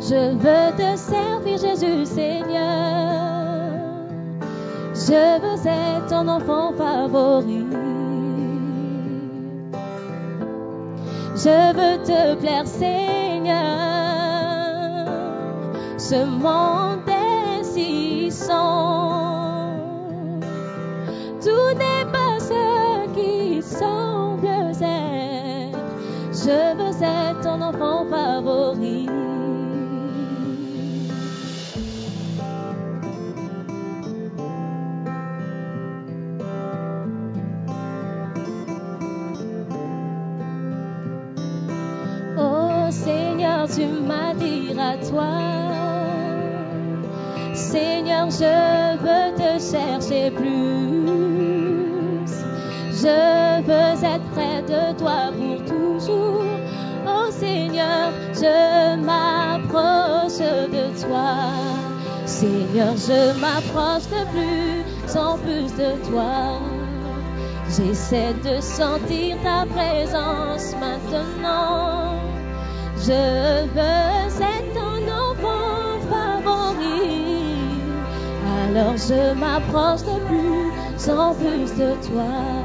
Je veux te servir Jésus Seigneur, je veux être ton enfant favori, je veux te plaire Seigneur, ce monde est si. Je veux te chercher plus. Je veux être près de toi pour toujours. Oh Seigneur, je m'approche de toi. Seigneur, je m'approche de plus en plus de toi. J'essaie de sentir ta présence maintenant. Je veux être Alors je m'approche de plus en plus de toi.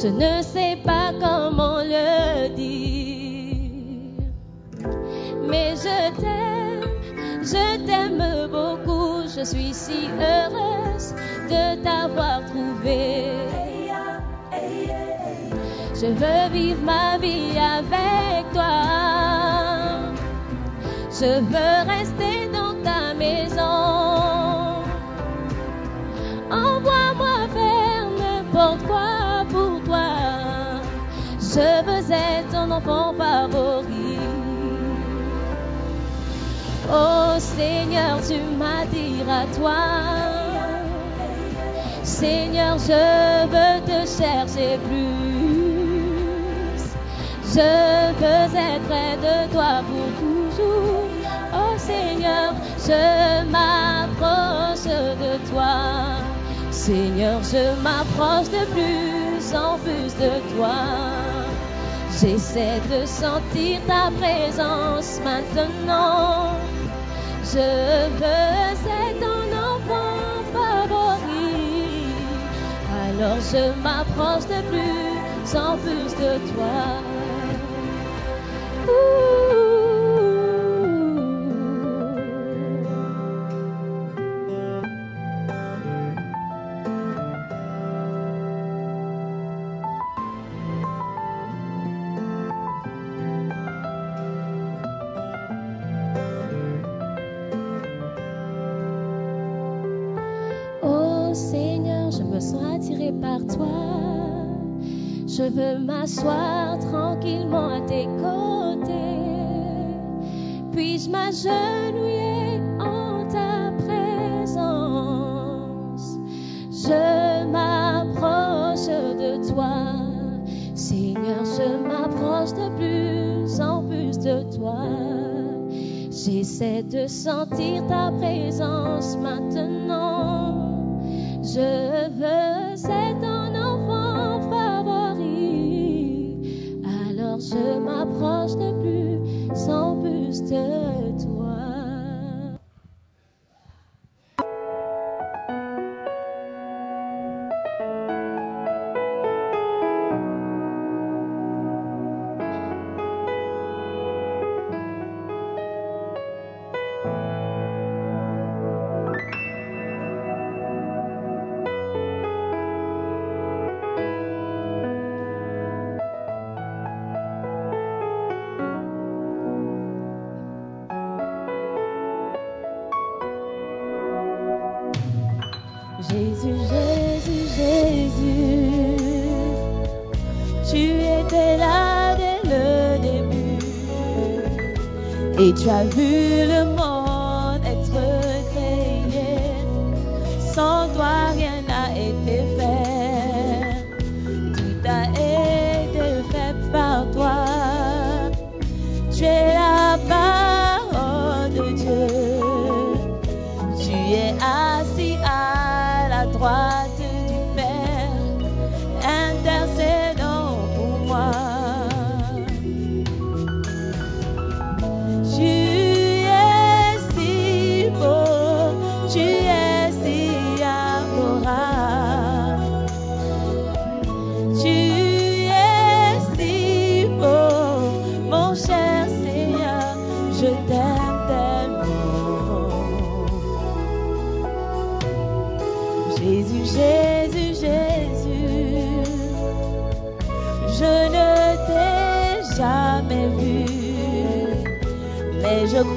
Je ne sais pas comment le dire. Mais je t'aime, je t'aime beaucoup. Je suis si heureuse de t'avoir trouvé. Je veux vivre ma vie avec toi. Je veux rester Je veux être ton enfant favori. Oh Seigneur, tu m'attires à toi. Seigneur, je veux te chercher plus. Je veux être près de toi pour toujours. Oh Seigneur, je m'approche de toi. Seigneur, je m'approche de plus en plus de toi. J'essaie de sentir ta présence maintenant. Je veux être ton enfant favori. Alors je m'approche de plus en plus de toi. Je veux m'asseoir tranquillement à tes côtés. Puis-je m'agenouiller en ta présence? Je m'approche de toi. Seigneur, je m'approche de plus en plus de toi. J'essaie de sentir ta présence maintenant.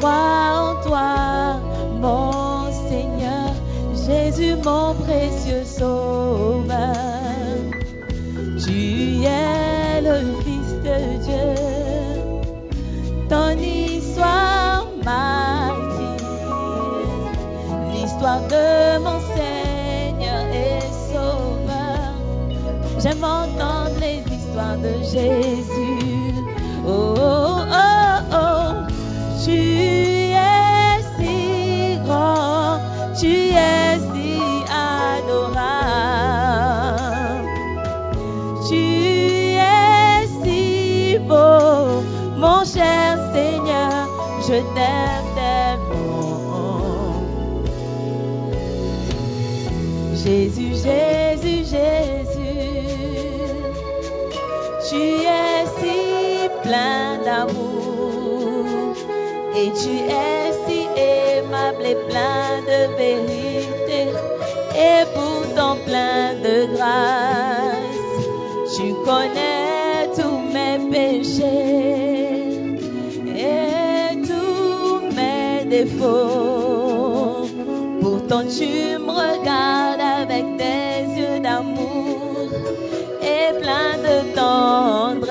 En toi, mon Seigneur, Jésus, mon précieux Sauveur. Tu es le Fils de Dieu, ton histoire m'attire, l'histoire de mon Seigneur et Sauveur. J'aime entendre les histoires de Jésus. Et tu es si aimable et plein de vérité et pourtant plein de grâce. Tu connais tous mes péchés et tous mes défauts. Pourtant tu me regardes avec des yeux d'amour et plein de tendresse.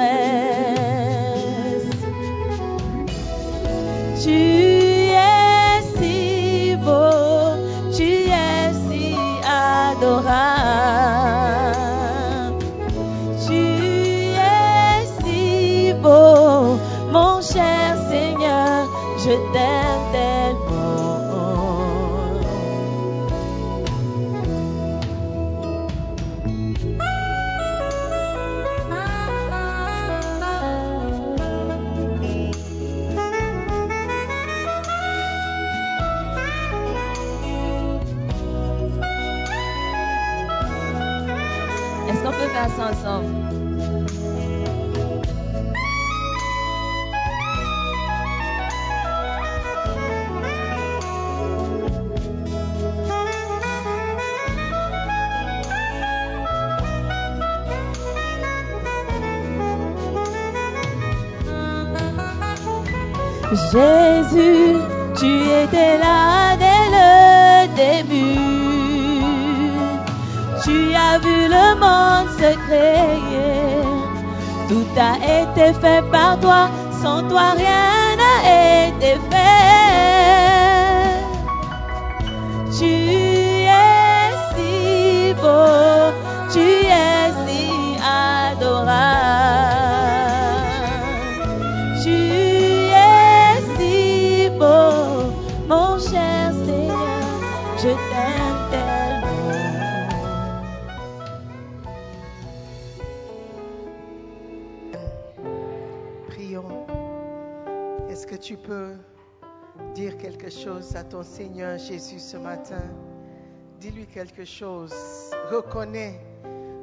Jésus, tu étais là dès le début Vu le monde se créer. Tout a été fait par toi. Sans toi, rien n'a été fait. Peux dire quelque chose à ton Seigneur Jésus ce matin? Dis-lui quelque chose. Reconnais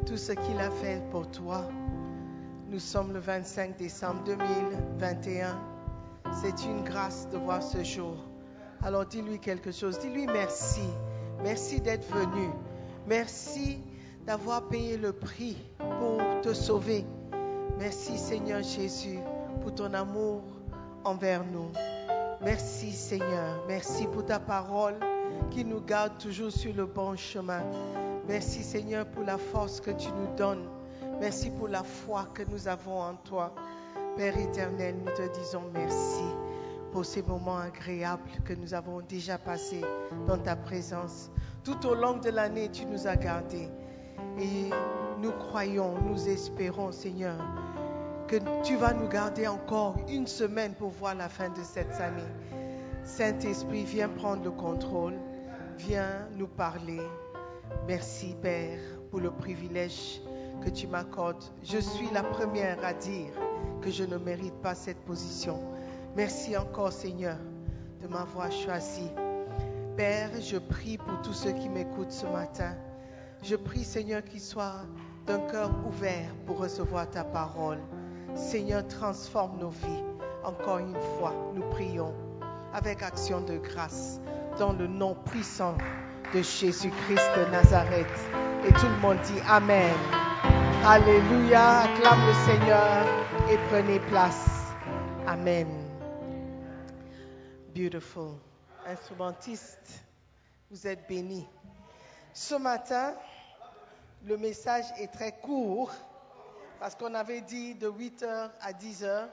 tout ce qu'il a fait pour toi. Nous sommes le 25 décembre 2021. C'est une grâce de voir ce jour. Alors dis-lui quelque chose. Dis-lui merci. Merci d'être venu. Merci d'avoir payé le prix pour te sauver. Merci Seigneur Jésus pour ton amour envers nous. Merci Seigneur. Merci pour ta parole qui nous garde toujours sur le bon chemin. Merci Seigneur pour la force que tu nous donnes. Merci pour la foi que nous avons en toi. Père éternel, nous te disons merci pour ces moments agréables que nous avons déjà passés dans ta présence. Tout au long de l'année, tu nous as gardés. Et nous croyons, nous espérons, Seigneur, que tu vas nous garder encore une semaine pour voir la fin de cette année. Saint-Esprit, viens prendre le contrôle, viens nous parler. Merci, Père, pour le privilège que tu m'accordes. Je suis la première à dire que je ne mérite pas cette position. Merci encore, Seigneur, de m'avoir choisi. Père, je prie pour tous ceux qui m'écoutent ce matin. Je prie, Seigneur, qu'ils soient d'un cœur ouvert pour recevoir ta parole. Seigneur, transforme nos vies. Encore une fois, nous prions avec action de grâce dans le nom puissant de Jésus-Christ de Nazareth. Et tout le monde dit Amen. Alléluia. Acclame le Seigneur et prenez place. Amen. Beautiful. Instrumentiste, vous êtes bénis. Ce matin, le message est très court parce qu'on avait dit de 8h à 10h.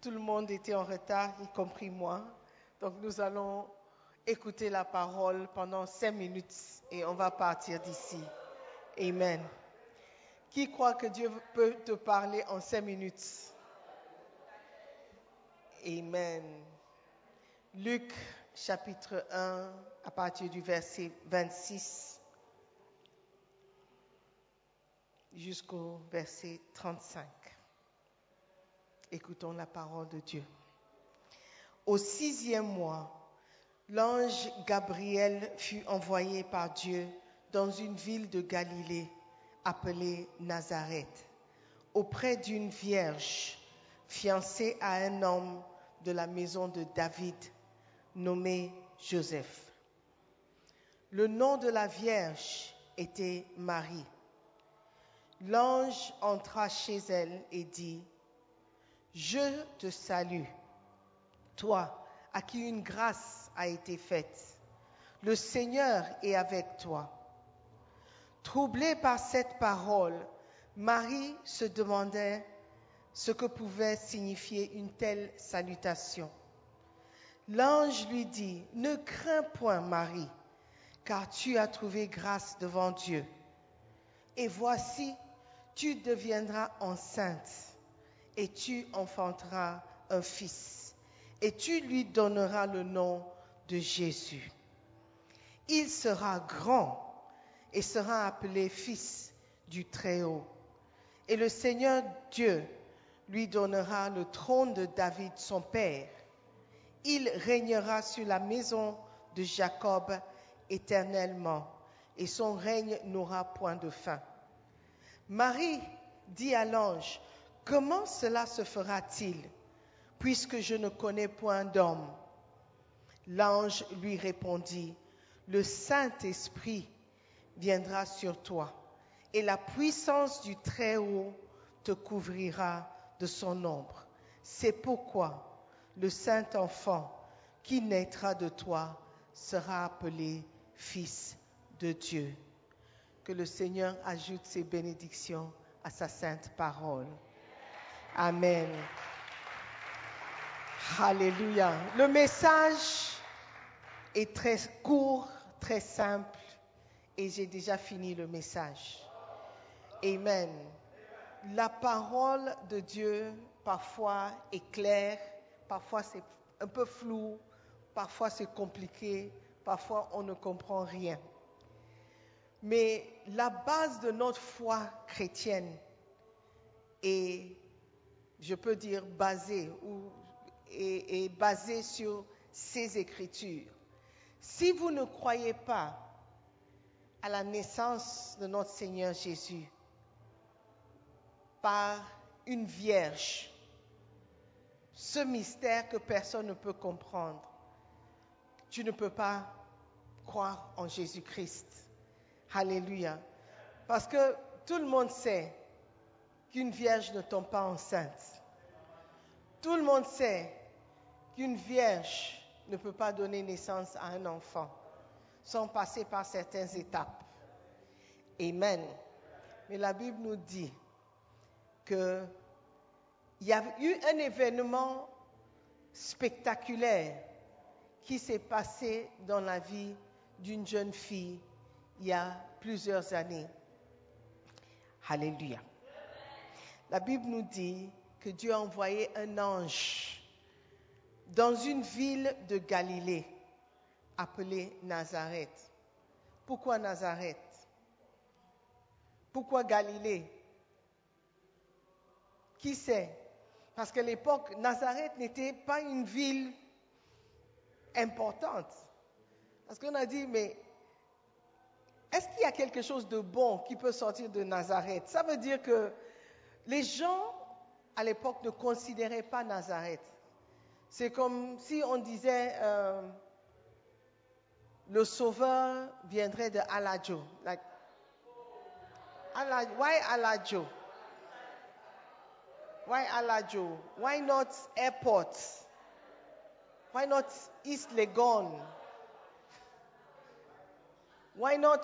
Tout le monde était en retard, y compris moi. Donc nous allons écouter la parole pendant 5 minutes et on va partir d'ici. Amen. Qui croit que Dieu peut te parler en 5 minutes? Amen. Luc chapitre 1 à partir du verset 26 jusqu'au verset 35. Écoutons la parole de Dieu. Au sixième mois, l'ange Gabriel fut envoyé par Dieu dans une ville de Galilée appelée Nazareth, auprès d'une vierge fiancée à un homme de la maison de David nommé Joseph. Le nom de la vierge était Marie. L'ange entra chez elle et dit, Je te salue, toi à qui une grâce a été faite. Le Seigneur est avec toi. Troublée par cette parole, Marie se demandait ce que pouvait signifier une telle salutation. L'ange lui dit, Ne crains point, Marie, car tu as trouvé grâce devant Dieu. Et voici, tu deviendras enceinte et tu enfanteras un fils, et tu lui donneras le nom de Jésus. Il sera grand et sera appelé fils du Très-Haut. Et le Seigneur Dieu lui donnera le trône de David, son père. Il régnera sur la maison de Jacob éternellement, et son règne n'aura point de fin. Marie dit à l'ange, Comment cela se fera-t-il, puisque je ne connais point d'homme? L'ange lui répondit, Le Saint-Esprit viendra sur toi, et la puissance du Très-Haut te couvrira de son ombre. C'est pourquoi le Saint-Enfant qui naîtra de toi sera appelé Fils de Dieu. Que le Seigneur ajoute ses bénédictions à sa sainte parole. Amen. Alléluia. Le message est très court, très simple, et j'ai déjà fini le message. Amen. La parole de Dieu, parfois, est claire, parfois c'est un peu flou, parfois c'est compliqué, parfois on ne comprend rien. Mais la base de notre foi chrétienne est, je peux dire, basée, ou, est, basée sur ces écritures. Si vous ne croyez pas à la naissance de notre Seigneur Jésus par une vierge, ce mystère que personne ne peut comprendre, tu ne peux pas croire en Jésus-Christ. Alléluia. Parce que tout le monde sait qu'une vierge ne tombe pas enceinte. Tout le monde sait qu'une vierge ne peut pas donner naissance à un enfant sans passer par certaines étapes. Amen. Mais la Bible nous dit qu'il y a eu un événement spectaculaire qui s'est passé dans la vie d'une jeune fille il y a plusieurs années. Alléluia. La Bible nous dit que Dieu a envoyé un ange dans une ville de Galilée appelée Nazareth. Pourquoi Nazareth? Pourquoi Galilée? Qui sait? Parce qu'à l'époque, Nazareth n'était pas une ville importante. Parce qu'on a dit, mais est-ce qu'il y a quelque chose de bon qui peut sortir de Nazareth? Ça veut dire que les gens à l'époque ne considéraient pas Nazareth. C'est comme si on disait euh, le sauveur viendrait de Alajo. Like, why Alajo? Why Alajo? Why not airport? Why not East Legon? Why not?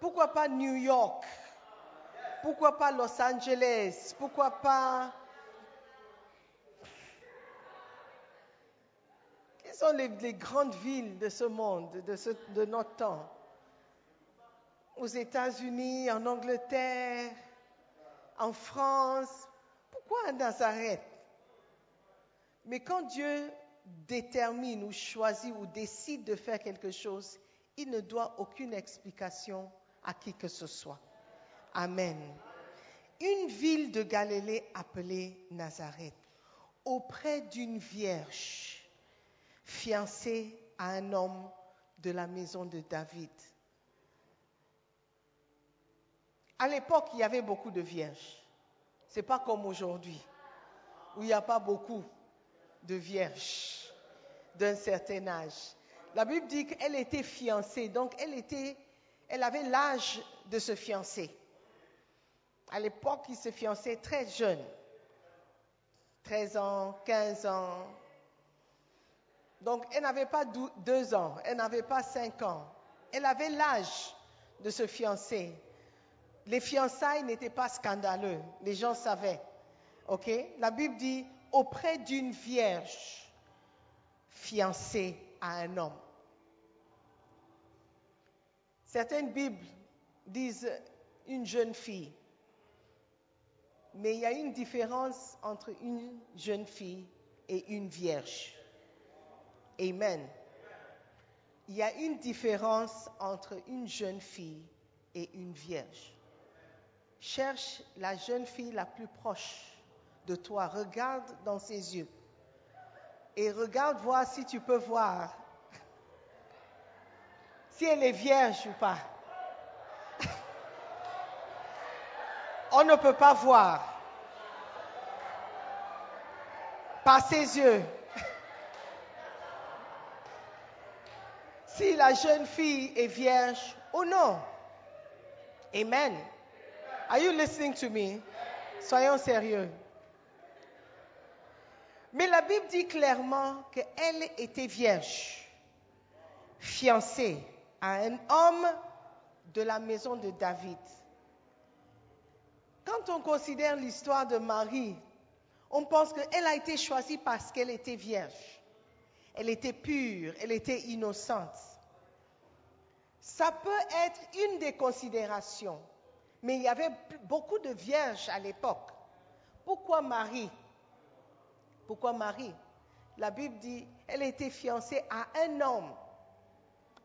Pourquoi pas New York? Pourquoi pas Los Angeles? Pourquoi pas? Quelles sont les, grandes villes de ce monde, de, ce- notre temps? Aux États-Unis, en Angleterre, en France. Pourquoi à Nazareth? Mais quand Dieu détermine ou choisit ou décide de faire quelque chose, il ne doit aucune explication à qui que ce soit. Amen. Une ville de Galilée appelée Nazareth, auprès d'une vierge fiancée à un homme de la maison de David. À l'époque, il y avait beaucoup de vierges. C'est pas comme aujourd'hui, où il n'y a pas beaucoup de vierges d'un certain âge. La Bible dit qu'elle était fiancée, donc elle, était, elle avait l'âge de se fiancer. À l'époque, ils se fiançaient très jeunes, 13 ans, 15 ans. Donc, elle n'avait pas dou- deux ans, elle n'avait pas cinq ans. Elle avait l'âge de se fiancer. Les fiançailles n'étaient pas scandaleux, les gens savaient. La Bible dit auprès d'une vierge fiancée à un homme. Certaines Bibles disent une jeune fille. Mais il y a une différence entre une jeune fille et une vierge. Amen. Il y a une différence entre une jeune fille et une vierge. Cherche la jeune fille la plus proche de toi. Regarde dans ses yeux. Et regarde voir si tu peux voir si elle est vierge ou pas. On ne peut pas voir par ses yeux. Si la jeune fille est vierge ou non. Amen. Are you listening to me? Soyons sérieux. Mais la Bible dit clairement qu'elle était vierge, fiancée à un homme de la maison de David. Quand on considère l'histoire de Marie, on pense qu'elle a été choisie parce qu'elle était vierge. Elle était pure, elle était innocente. Ça peut être une des considérations, mais il y avait beaucoup de vierges à l'époque. Pourquoi Marie Pourquoi Marie? La Bible dit, elle était fiancée à un homme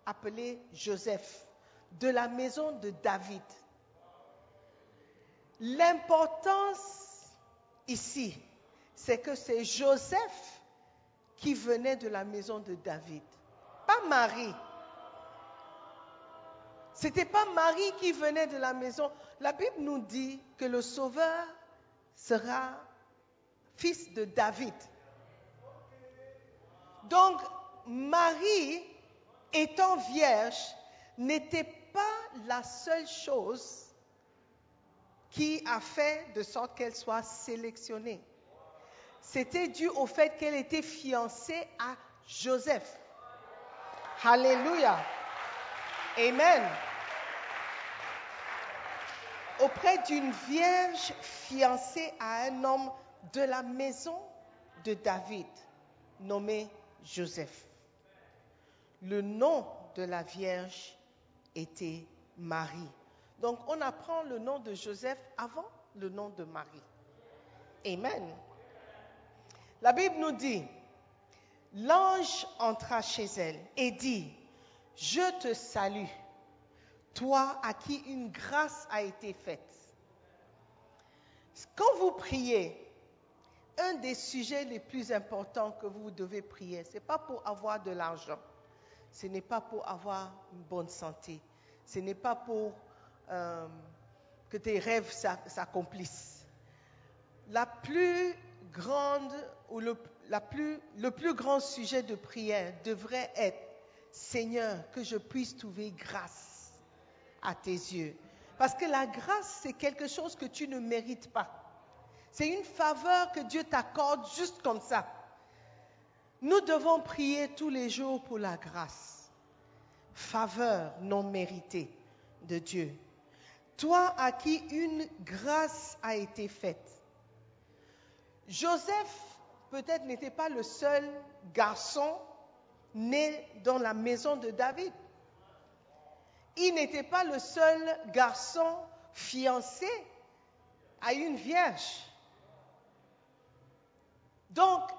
appelé Joseph, de la maison de David. L'importance ici, c'est que c'est Joseph qui venait de la maison de David, pas Marie. C'était pas Marie qui venait de la maison. La Bible nous dit que le Sauveur sera fils de David. Donc, Marie, étant vierge, n'était pas la seule chose qui a fait de sorte qu'elle soit sélectionnée. C'était dû au fait qu'elle était fiancée à Joseph. Alléluia. Amen. Auprès d'une vierge fiancée à un homme de la maison de David, nommé Joseph. Le nom de la vierge était Marie. Donc on apprend le nom de Joseph avant le nom de Marie. Amen. La Bible nous dit, l'ange entra chez elle et dit, je te salue, toi à qui une grâce a été faite. Quand vous priez, un des sujets les plus importants que vous devez prier, ce n'est pas pour avoir de l'argent, ce n'est pas pour avoir une bonne santé, ce n'est pas pour euh, que tes rêves s'accomplissent. La plus grande ou le, plus grand sujet de prière devrait être Seigneur, que je puisse trouver grâce à tes yeux. Parce que la grâce, c'est quelque chose que tu ne mérites pas. C'est une faveur que Dieu t'accorde juste comme ça. Nous devons prier tous les jours pour la grâce. Faveur non méritée de Dieu. Toi à qui une grâce a été faite. Joseph peut-être n'était pas le seul garçon né dans la maison de David. Il n'était pas le seul garçon fiancé à une vierge. Donc,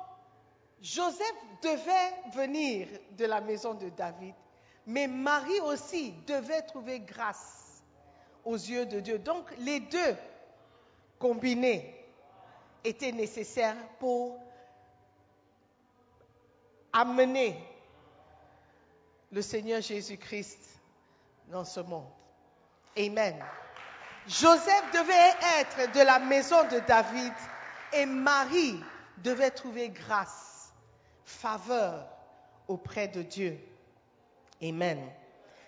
Joseph devait venir de la maison de David, mais Marie aussi devait trouver grâce aux yeux de Dieu. Donc, les deux combinés étaient nécessaires pour amener le Seigneur Jésus-Christ dans ce monde. Amen. Joseph devait être de la maison de David et Marie devait trouver grâce, faveur auprès de Dieu. Amen.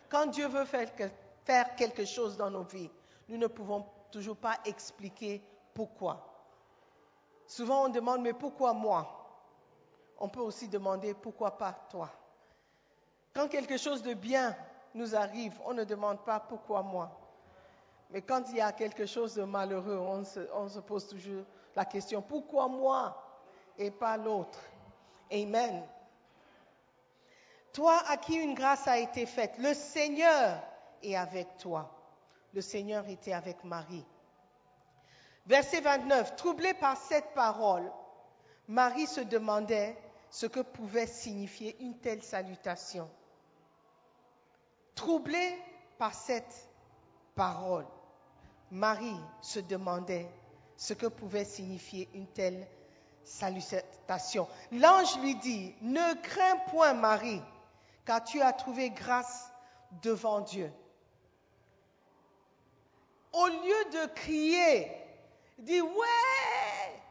Quand Dieu veut faire quelque chose dans nos vies, nous ne pouvons toujours pas expliquer pourquoi. Souvent on demande, mais pourquoi moi? On peut aussi demander, pourquoi pas toi? Quand quelque chose de bien nous arrive, on ne demande pas, pourquoi moi Mais quand il y a quelque chose de malheureux, on se, pose toujours la question, pourquoi moi? Et pas l'autre Amen. Toi à qui une grâce a été faite, le Seigneur est avec toi. Le Seigneur était avec Marie. Verset 29, troublée par cette parole, Marie se demandait ce que pouvait signifier une telle salutation. Troublée par cette parole, Marie se demandait ce que pouvait signifier une telle salutation. L'ange lui dit, ne crains point Marie, car tu as trouvé grâce devant Dieu. Au lieu de crier, dit, ouais,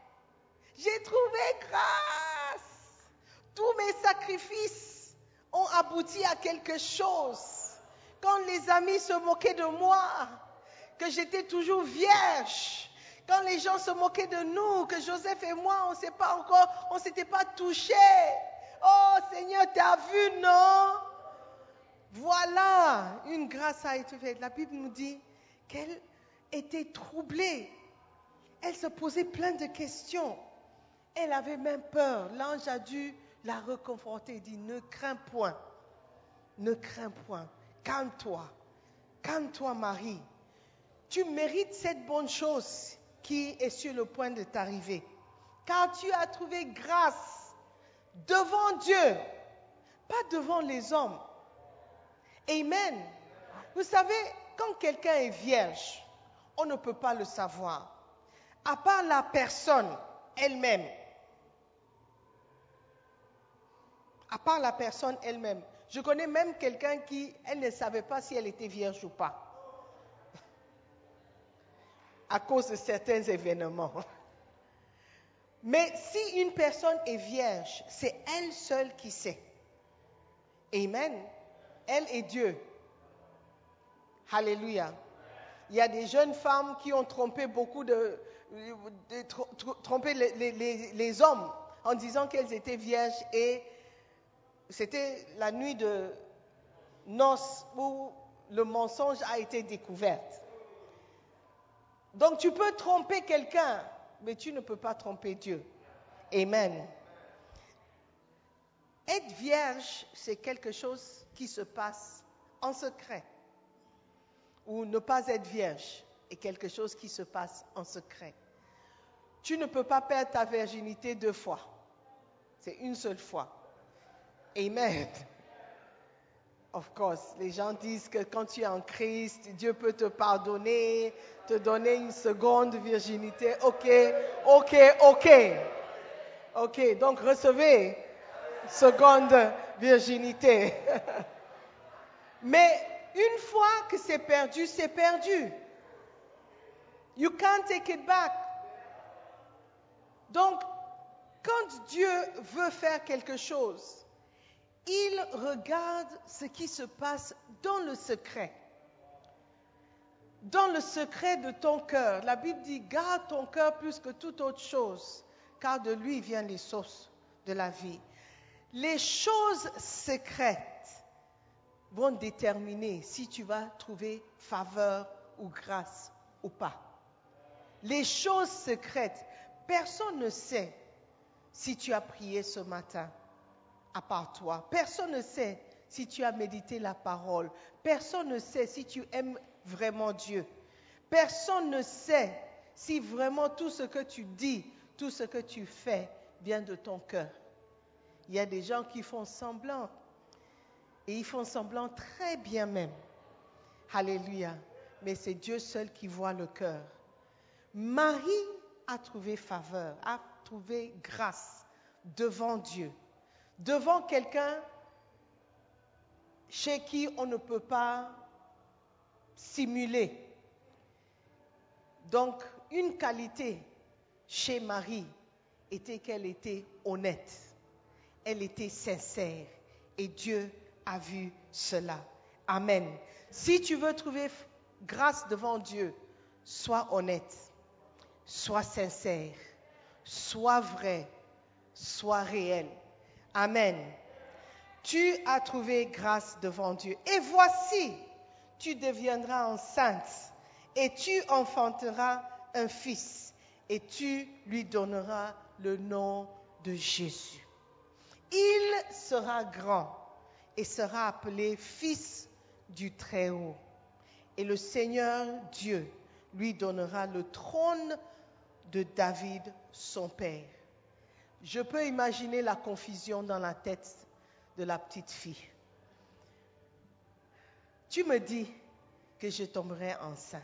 j'ai trouvé grâce. Tous mes sacrifices ont abouti à quelque chose. Quand les amis se moquaient de moi, que j'étais toujours vierge, quand les gens se moquaient de nous, que Joseph et moi, on ne s'est pas encore, on s'était pas touchés. Oh Seigneur, tu as vu, non? Voilà, une grâce a été faite. La Bible nous dit qu'elle était troublée. Elle se posait plein de questions. Elle avait même peur. L'ange a dû la reconforter. Il dit, ne crains point. Ne crains point. Calme-toi. Calme-toi, Marie. Tu mérites cette bonne chose qui est sur le point de t'arriver. Car tu as trouvé grâce devant Dieu, pas devant les hommes. Amen. Vous savez, quand quelqu'un est vierge, on ne peut pas le savoir, à part la personne elle-même. À part la personne elle-même. Je connais même quelqu'un qui, elle ne savait pas si elle était vierge ou pas. À cause de certains événements. Mais si une personne est vierge, c'est elle seule qui sait. Amen. Elle et Dieu. Alléluia. Il y a des jeunes femmes qui ont trompé beaucoup de, de- tro- tro- trompé les- les hommes en disant qu'elles étaient vierges et c'était la nuit de noces où le mensonge a été découvert. Donc tu peux tromper quelqu'un, mais tu ne peux pas tromper Dieu. Amen. Être vierge, c'est quelque chose qui se passe en secret. Ou ne pas être vierge est quelque chose qui se passe en secret. Tu ne peux pas perdre ta virginité deux fois. C'est une seule fois. Amen. Of course, les gens disent que quand tu es en Christ, Dieu peut te pardonner, te donner une seconde virginité. Ok, ok, ok. Ok, donc recevez seconde virginité. Mais une fois que c'est perdu, c'est perdu. You can't take it back. Donc, quand Dieu veut faire quelque chose, il regarde ce qui se passe dans le secret. Dans le secret de ton cœur. La Bible dit, garde ton cœur plus que toute autre chose, car de lui viennent les sources de la vie. Les choses secrètes vont déterminer si tu vas trouver faveur ou grâce ou pas. Les choses secrètes, personne ne sait si tu as prié ce matin à part toi. Personne ne sait si tu as médité la parole. Personne ne sait si tu aimes vraiment Dieu. Personne ne sait si vraiment tout ce que tu dis, tout ce que tu fais vient de ton cœur. Il y a des gens qui font semblant. Et ils font semblant très bien même. Alléluia. Mais c'est Dieu seul qui voit le cœur. Marie a trouvé faveur, a trouvé grâce devant Dieu, devant quelqu'un chez qui on ne peut pas simuler. Donc, une qualité chez Marie était qu'elle était honnête, elle était sincère et Dieu a vu cela. Amen. Si tu veux trouver grâce devant Dieu, sois honnête, sois sincère, sois vrai, sois réel. Amen. Tu as trouvé grâce devant Dieu. Et voici, tu deviendras enceinte et tu enfanteras un fils et tu lui donneras le nom de Jésus. Il sera grand et sera appelé fils du Très-Haut. Et le Seigneur Dieu lui donnera le trône de David, son père. Je peux imaginer la confusion dans la tête de la petite fille. Tu me dis que je tomberai enceinte.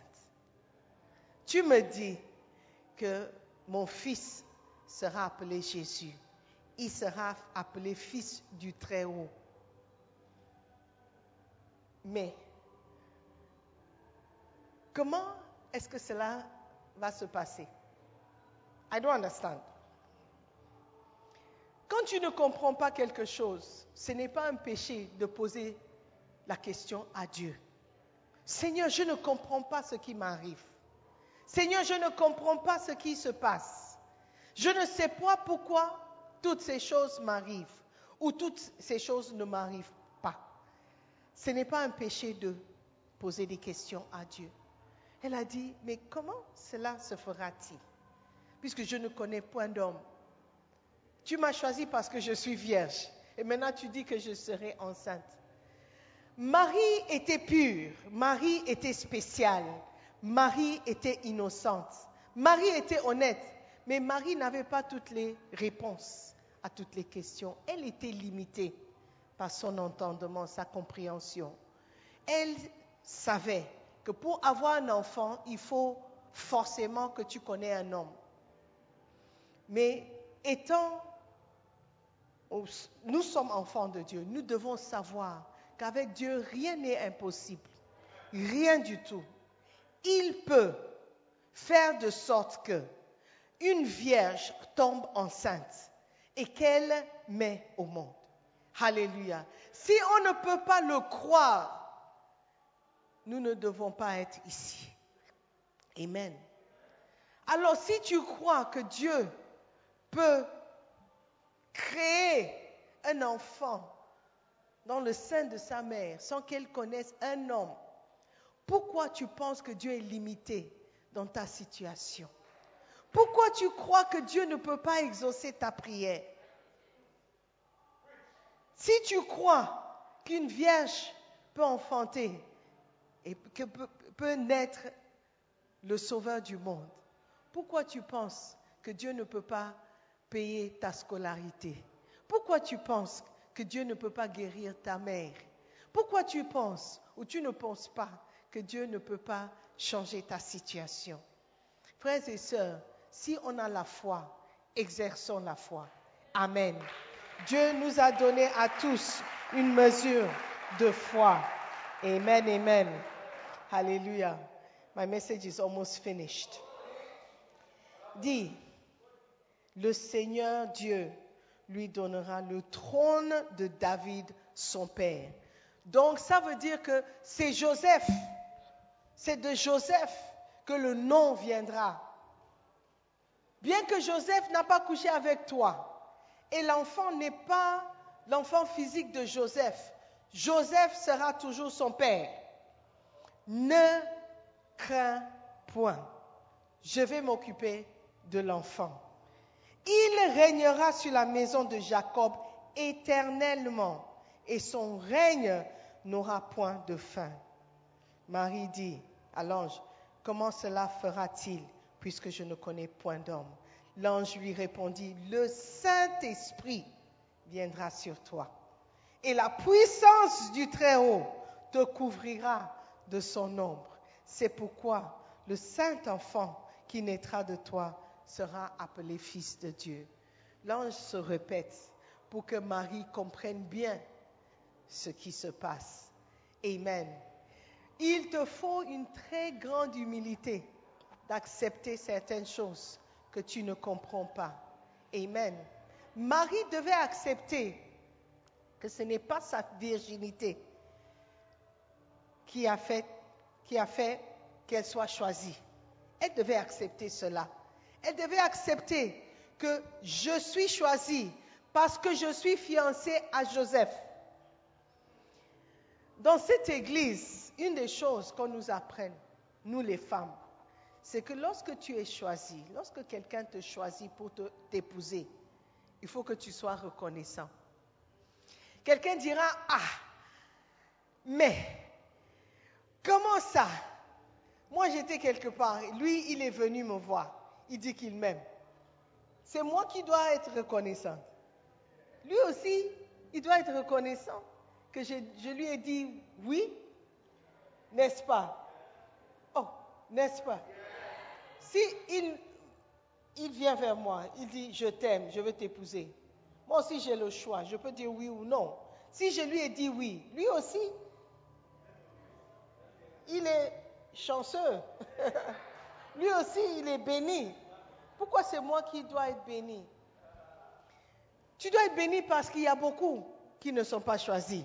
Tu me dis que mon fils sera appelé Jésus. Il sera appelé fils du Très-Haut. Mais comment est-ce que cela va se passer? I don't understand. Quand tu ne comprends pas quelque chose, ce n'est pas un péché de poser la question à Dieu. Seigneur, je ne comprends pas ce qui m'arrive. Seigneur, je ne comprends pas ce qui se passe. Je ne sais pas pourquoi toutes ces choses m'arrivent ou toutes ces choses ne m'arrivent pas. ce n'est pas un péché de poser des questions à Dieu. Elle a dit, mais comment cela se fera-t-il? Puisque je ne connais point d'homme. Tu m'as choisi parce que je suis vierge. Et maintenant tu dis que je serai enceinte. Marie était pure, Marie était spéciale, Marie était innocente, Marie était honnête, mais Marie n'avait pas toutes les réponses à toutes les questions. Elle était limitée par son entendement, sa compréhension. Elle savait que pour avoir un enfant, il faut forcément que tu connais un homme. Mais étant, nous sommes enfants de Dieu, nous devons savoir qu'avec Dieu, rien n'est impossible. Rien du tout. Il peut faire de sorte que une vierge tombe enceinte et qu'elle met au monde. Alléluia. Si on ne peut pas le croire, nous ne devons pas être ici. Amen. Alors si tu crois que Dieu peut créer un enfant dans le sein de sa mère sans qu'elle connaisse un homme, pourquoi tu penses que Dieu est limité dans ta situation? Pourquoi tu crois que Dieu ne peut pas exaucer ta prière? Si tu crois qu'une vierge peut enfanter et que peut, naître le sauveur du monde, pourquoi tu penses que Dieu ne peut pas payer ta scolarité Pourquoi tu penses que Dieu ne peut pas guérir ta mère? Pourquoi tu penses ou tu ne penses pas que Dieu ne peut pas changer ta situation? Frères et sœurs, si on a la foi, exerçons la foi. Amen. Dieu nous a donné à tous une mesure de foi. Amen, amen. Hallelujah. My message is almost finished. Dis, le Seigneur Dieu lui donnera le trône de David, son père. Donc ça veut dire que c'est Joseph, c'est de Joseph que le nom viendra. Bien que Joseph n'a pas couché avec toi, et l'enfant n'est pas l'enfant physique de Joseph, Joseph sera toujours son père. Ne crains point, je vais m'occuper de l'enfant. Il régnera sur la maison de Jacob éternellement, et son règne n'aura point de fin. Marie dit à l'ange, comment cela fera-t-il puisque je ne connais point d'homme? L'ange lui répondit, le Saint-Esprit viendra sur toi, et la puissance du Très-Haut te couvrira de son ombre. C'est pourquoi le Saint-Enfant qui naîtra de toi sera appelé fils de Dieu. L'ange se répète pour que Marie comprenne bien ce qui se passe. Amen. Il te faut une très grande humilité d'accepter certaines choses que tu ne comprends pas. Amen. Marie devait accepter que ce n'est pas sa virginité qui a fait qui a fait qu'elle soit choisie. Elle devait accepter cela. Elle devait accepter que je suis choisie parce que je suis fiancée à Joseph. Dans cette église, une des choses qu'on nous apprenne, nous les femmes, c'est que lorsque tu es choisie, lorsque quelqu'un te choisit pour t'épouser, il faut que tu sois reconnaissant. Quelqu'un dira, ah, mais comment ça? Moi j'étais quelque part, lui il est venu me voir, il dit qu'il m'aime. C'est moi qui dois être reconnaissant. Lui aussi, il doit être reconnaissant que je, lui ai dit oui, n'est-ce pas? Oh, n'est-ce pas? Si il vient vers moi, il dit je t'aime, je veux t'épouser. Moi aussi j'ai le choix, je peux dire oui ou non. Si je lui ai dit oui, lui aussi, il est chanceux. lui aussi, il est béni. Pourquoi c'est moi qui dois être béni? Tu dois être béni parce qu'il y a beaucoup qui ne sont pas choisis.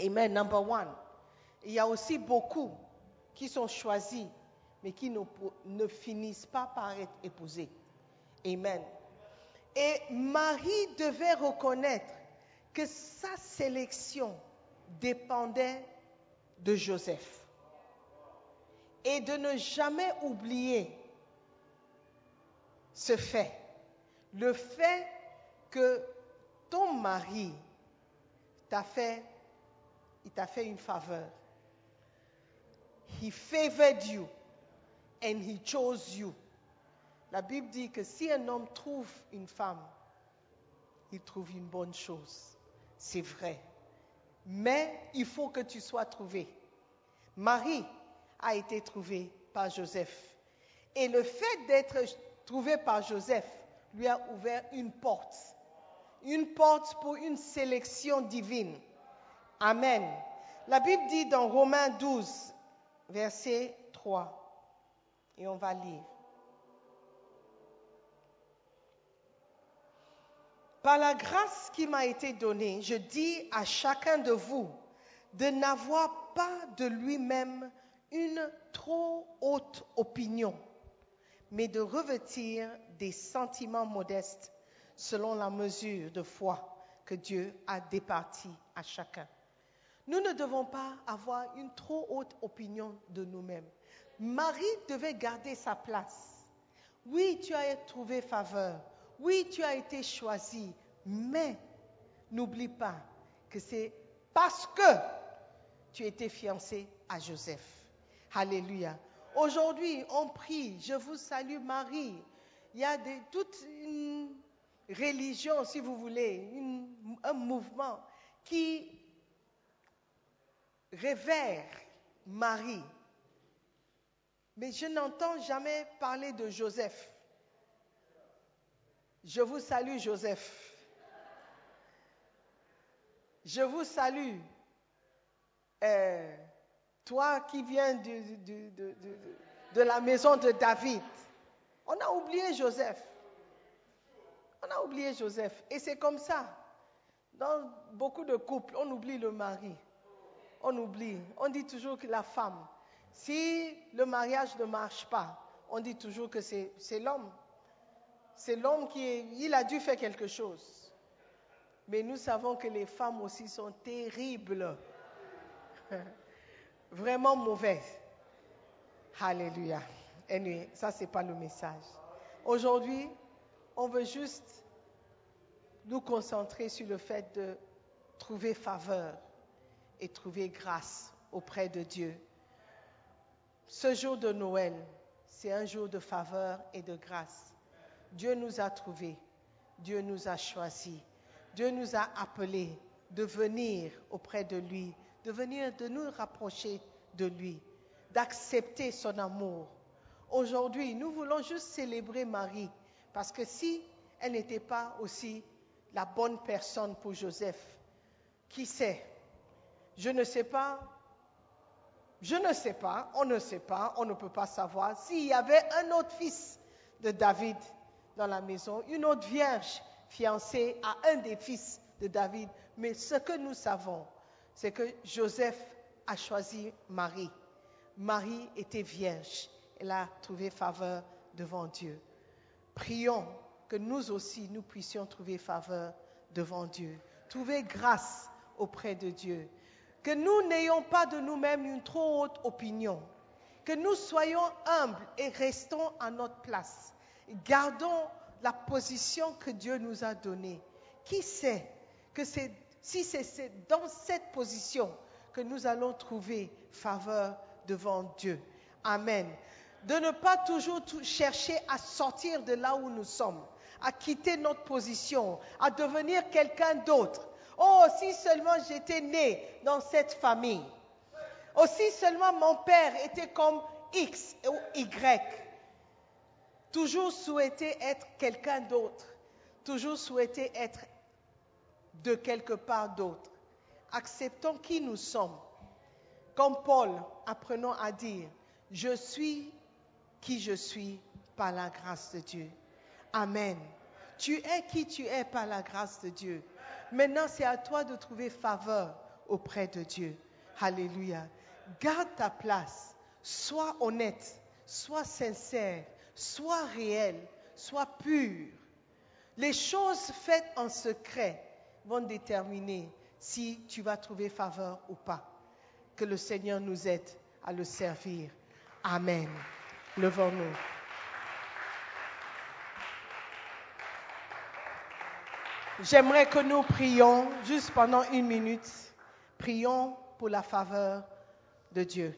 Amen, number one. Il y a aussi beaucoup qui sont choisis, mais qui ne, ne finissent pas par être épousés. Amen. Et Marie devait reconnaître que sa sélection dépendait de Joseph. Et de ne jamais oublier ce fait, le fait que ton mari t'a fait, il t'a fait une faveur. He favored you and he chose you. La Bible dit que si un homme trouve une femme, il trouve une bonne chose. C'est vrai. Mais il faut que tu sois trouvé. Marie a été trouvée par Joseph. Et le fait d'être trouvé par Joseph lui a ouvert une porte. Une porte pour une sélection divine. Amen. La Bible dit dans Romains 12, verset 3, et on va lire. Par la grâce qui m'a été donnée, je dis à chacun de vous de n'avoir pas de lui-même une trop haute opinion, mais de revêtir des sentiments modestes selon la mesure de foi que Dieu a départie à chacun. Nous ne devons pas avoir une trop haute opinion de nous-mêmes. Marie devait garder sa place. Oui, tu as trouvé faveur. Oui, tu as été choisi. Mais n'oublie pas que c'est parce que tu étais fiancé à Joseph. Alléluia. Aujourd'hui, on prie, je vous salue Marie. Il y a toute une religion, si vous voulez, un mouvement qui révère Marie. Mais je n'entends jamais parler de Joseph. Je vous salue Joseph. Je vous salue. Euh, toi qui viens de, la maison de David. On a oublié Joseph. On a oublié Joseph. Et c'est comme ça. Dans beaucoup de couples, on oublie le mari. On oublie. On dit toujours que la femme. Si le mariage ne marche pas, on dit toujours que c'est l'homme. C'est l'homme qui a dû faire quelque chose. Mais nous savons que les femmes aussi sont terribles. Vraiment mauvaises. Alléluia. Et ça, ce n'est pas le message. Aujourd'hui, on veut juste nous concentrer sur le fait de trouver faveur et trouver grâce auprès de Dieu. Ce jour de Noël, c'est un jour de faveur et de grâce. Dieu nous a trouvés, Dieu nous a choisis, Dieu nous a appelés de venir auprès de lui, de venir de nous rapprocher de lui, d'accepter son amour. Aujourd'hui, nous voulons juste célébrer Marie, parce que si elle n'était pas aussi la bonne personne pour Joseph, qui sait? Je ne sais pas. Je ne sais pas, on ne sait pas, on ne peut pas savoir s'il y avait un autre fils de David dans la maison, une autre vierge fiancée à un des fils de David. Mais ce que nous savons, c'est que Joseph a choisi Marie. Marie était vierge. Elle a trouvé faveur devant Dieu. Prions que nous aussi, nous puissions trouver faveur devant Dieu. Trouver grâce auprès de Dieu. Que nous n'ayons pas de nous-mêmes une trop haute opinion. Que nous soyons humbles et restons à notre place. Gardons la position que Dieu nous a donnée. Qui sait que si c'est dans cette position que nous allons trouver faveur devant Dieu. Amen. De ne pas toujours chercher à sortir de là où nous sommes, à quitter notre position, à devenir quelqu'un d'autre. Oh, si seulement j'étais né dans cette famille. Oh, si seulement mon père était comme X ou Y. Toujours souhaiter être quelqu'un d'autre. Toujours souhaiter être de quelque part d'autre. Acceptons qui nous sommes. Comme Paul, apprenons à dire, je suis qui je suis par la grâce de Dieu. Amen. Tu es qui tu es par la grâce de Dieu. Maintenant, c'est à toi de trouver faveur auprès de Dieu. Alléluia. Garde ta place. Sois honnête. Sois sincère sois réel, sois pur. Les choses faites en secret vont déterminer si tu vas trouver faveur ou pas. Que le Seigneur nous aide à le servir. Amen. Levons-nous. J'aimerais que nous prions juste pendant une minute. Prions pour la faveur de Dieu,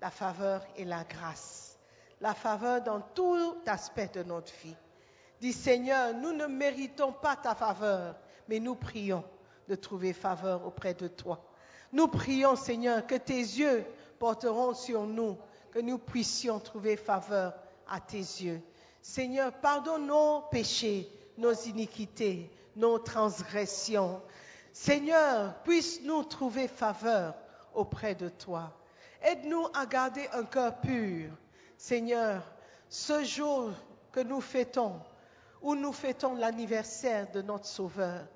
la faveur et la grâce, la faveur dans tout aspect de notre vie. Dis Seigneur, nous ne méritons pas ta faveur, mais nous prions de trouver faveur auprès de toi. Nous prions Seigneur que tes yeux porteront sur nous, que nous puissions trouver faveur à tes yeux. Seigneur, pardonne nos péchés, nos iniquités, nos transgressions. Seigneur, puisse-nous trouver faveur auprès de toi. Aide-nous à garder un cœur pur. Seigneur, ce jour que nous fêtons, où nous fêtons l'anniversaire de notre Sauveur,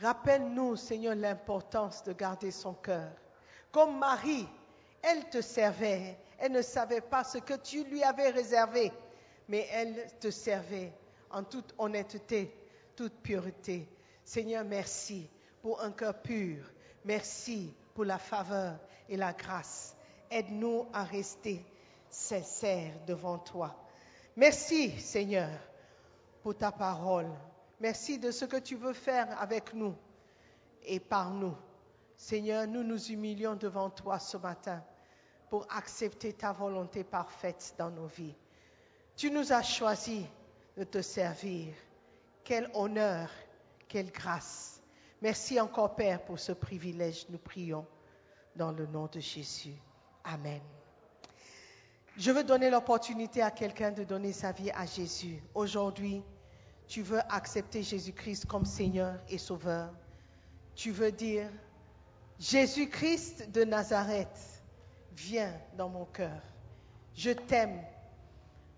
rappelle-nous, Seigneur, l'importance de garder son cœur. Comme Marie, elle te servait, elle ne savait pas ce que tu lui avais réservé, mais elle te servait en toute honnêteté, toute pureté. Seigneur, merci pour un cœur pur. Merci pour la faveur et la grâce. Aide-nous à rester sincères devant toi. Merci, Seigneur, pour ta parole. Merci de ce que tu veux faire avec nous et par nous. Seigneur, nous nous humilions devant toi ce matin pour accepter ta volonté parfaite dans nos vies. Tu nous as choisis de te servir. Quel honneur, quelle grâce. Merci encore, Père, pour ce privilège. Nous prions dans le nom de Jésus. Amen. Je veux donner l'opportunité à quelqu'un de donner sa vie à Jésus. Aujourd'hui, tu veux accepter Jésus-Christ comme Seigneur et Sauveur. Tu veux dire, Jésus-Christ de Nazareth, viens dans mon cœur. Je t'aime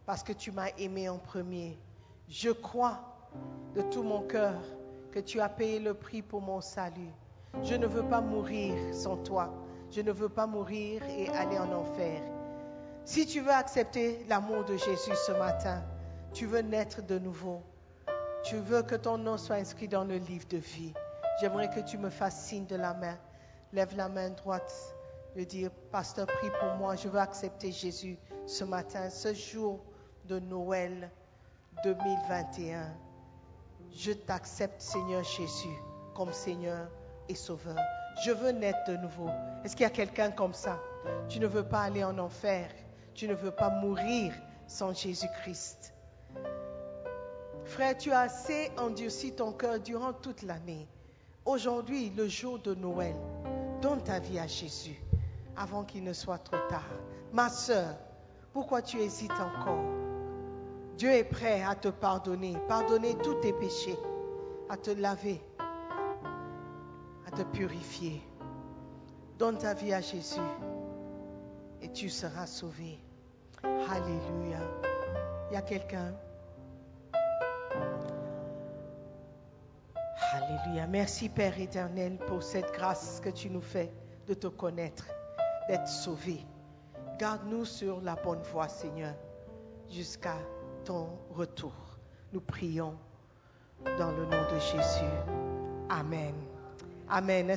parce que tu m'as aimé en premier. Je crois de tout mon cœur que tu as payé le prix pour mon salut. Je ne veux pas mourir sans toi. Je ne veux pas mourir et aller en enfer. Si tu veux accepter l'amour de Jésus ce matin, tu veux naître de nouveau, tu veux que ton nom soit inscrit dans le livre de vie, j'aimerais que tu me fasses signe de la main. Lève la main droite de dire, Pasteur, prie pour moi, je veux accepter Jésus ce matin, ce jour de Noël 2021. Je t'accepte, Seigneur Jésus, comme Seigneur et Sauveur. Je veux naître de nouveau. Est-ce qu'il y a quelqu'un comme ça? Tu ne veux pas aller en enfer. Tu ne veux pas mourir sans Jésus-Christ. Frère, tu as assez endurci ton cœur durant toute l'année. Aujourd'hui, le jour de Noël, donne ta vie à Jésus avant qu'il ne soit trop tard. Ma soeur, pourquoi tu hésites encore? Dieu est prêt à te pardonner, pardonner tous tes péchés, à te laver, à te purifier. Donne ta vie à Jésus et tu seras sauvé. Alléluia. Il y a quelqu'un? Alléluia. Merci Père éternel pour cette grâce que tu nous fais de te connaître, d'être sauvé. Garde-nous sur la bonne voie, Seigneur, jusqu'à ton retour. Nous prions dans le nom de Jésus. Amen. Amen.